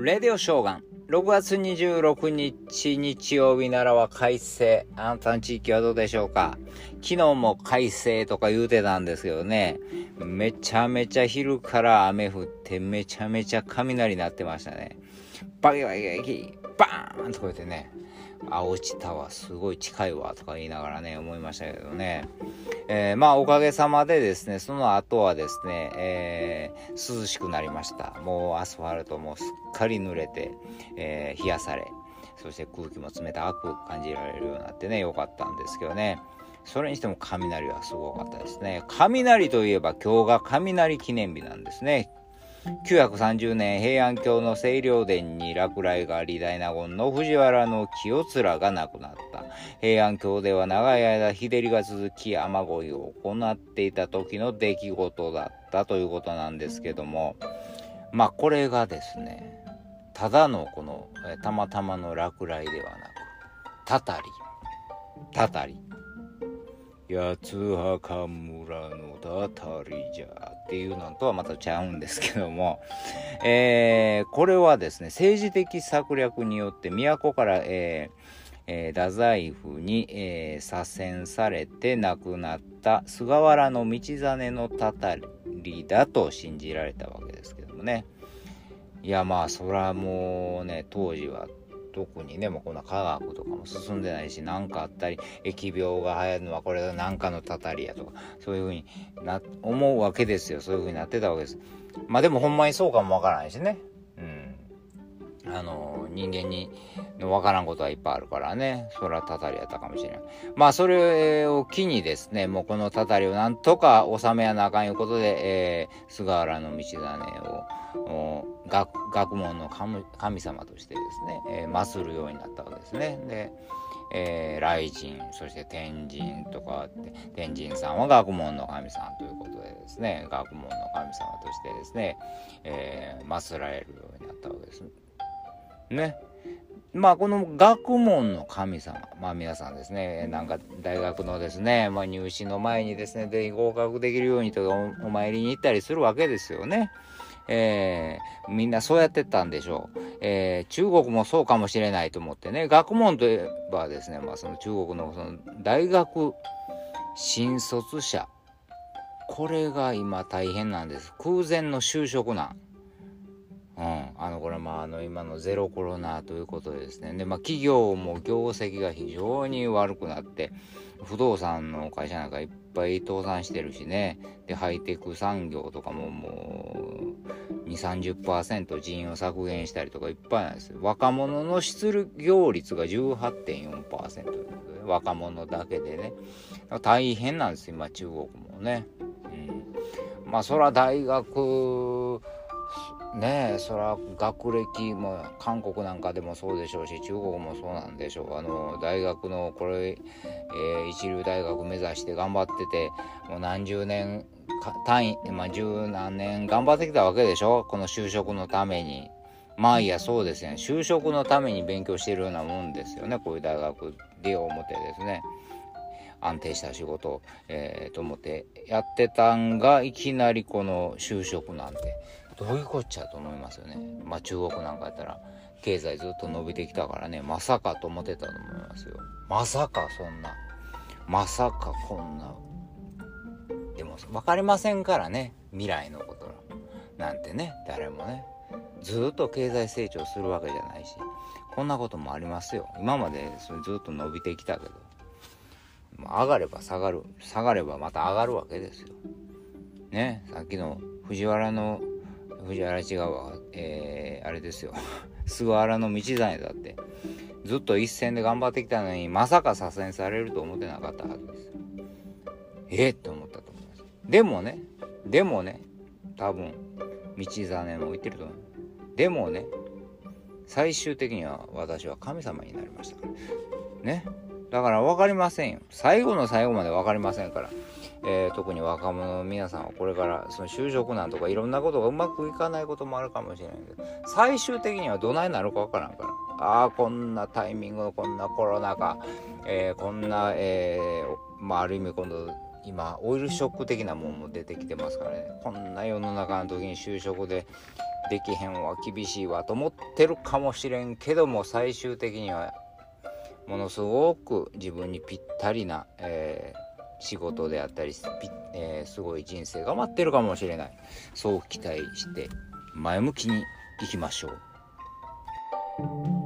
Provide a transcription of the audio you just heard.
レディオショーガン。6月26日日曜日ならは快晴。あなたの地域はどうでしょうか？昨日も快晴とか言うてたんですけどね。めちゃめちゃ昼から雨降ってめちゃめちゃ雷鳴ってましたね。バキバキバキ、バーンとこうやってね。あ、落ちたわ、すごい近いわ、とか言いながらね、思いましたけどね。えー、まあ、おかげさまでですね、その後はですね、えー、涼しくなりました。もうアスファルトもすっかり濡れて、えー、冷やされ、そして空気も冷たく感じられるようになってね、良かったんですけどね。それにしても雷はすごかったですね。雷といえば今日が雷記念日なんですね。930年平安京の清涼殿に落雷があり大納言の藤原の清面が亡くなった。平安京では長い間日照りが続き雨乞いを行っていた時の出来事だったということなんですけども。まあこれがですねただのこのたまたまの落雷ではなくたたり。たたり。八つ墓村のたたりじゃ。っていうのとはまたちゃうんですけども、えー、これはですね、政治的策略によって都から、えーえー、太宰府に、えー、左遷されて亡くなった菅原道真のたたりだと信じられたわけですけどもね。いやまあそらもうね当時は特にねもうこんな科学とかも進んでないし何かあったり疫病が流行るのはこれが何かのたたりやとかそういうふうにな思うわけですよ。そういうふうになってたわけです。まあでもほんまにそうかもわからないしね。あの人間にのわからんことはいっぱいあるからねそれはたたりやったかもしれないまあそれを機にですねもうこのたたりをなんとか収めやなあかんいうことで、えー、菅原道真を学問の神様としてですね、えー、祀るようになったわけですね。で、えー、雷神そして天神とか天神さんは学問の神さんということでですね学問の神様としてですね、えー、祀られるようになったわけです。ね。ねまあこの学問の神様まあ皆さんですねなんか大学のですね、まあ、入試の前にですねで合格できるようにとかお参りに行ったりするわけですよね。えー、みんなそうやってったんでしょう。えー、中国もそうかもしれないと思ってね、学問といえばですね、まあその中国のその大学新卒者、これが今大変なんです。空前の就職難。うん、あのこれまああの今のゼロコロナということですね。で、まあ、企業も業績が非常に悪くなって不動産の会社なんかいっぱい倒産してるしね。でハイテク産業とかももう2 3 0人員を削減したりとかいっぱいなんです若者の失業率が18.4%ということで若者だけでね。大変なんです今中国もね、うん、まあそら大学ねえそら学歴も韓国なんかでもそうでしょうし中国もそうなんでしょう。あの大学のこれ、えー、一流大学目指して頑張っててもう何十年単位まあ十何年頑張ってきたわけでしょ？この就職のために。まあいやそうですね。就職のために勉強してるようなもんですよね。こういう大学で思ってですね。安定した仕事、えー、と思ってやってたんがいきなりこの就職なんて。どういうこっちゃと思いますよね。まあ中国なんかやったら経済ずっと伸びてきたからね、まさかと思ってたと思いますよ。まさかそんな。まさかこんな。でも分かりませんからね、未来のことなんてね、誰もね。ずっと経済成長するわけじゃないし、こんなこともありますよ。今までそれずっと伸びてきたけど。上がれば下がる。下がればまた上がるわけですよ。ね、さっきの藤原の藤原違うわ、えー、あれですよ。菅原道真だって。ずっと一戦で頑張ってきたのにまさか左遷されると思ってなかったはずです。え？っ、と思ったと思います。でもねでもね多分道真も言ってると思う。でもね最終的には私は神様になりました。ね？だから分かりませんよ。最後の最後まで分かりませんから。えー、特に若者の皆さんはこれからその就職難とかいろんなことがうまくいかないこともあるかもしれないけど最終的にはどないなるかわからんから。ああこんなタイミングこんなコロナ禍、えー、こんな、えー、まあ、ある意味今度今オイルショック的なもんも出てきてますからね。こんな世の中の時に就職でできへんわ厳しいわと思ってるかもしれんけども最終的にはものすごく自分にぴったりな、えー、仕事であったり、えー、すごい人生が待ってるかもしれないそう期待して前向きにいきましょう。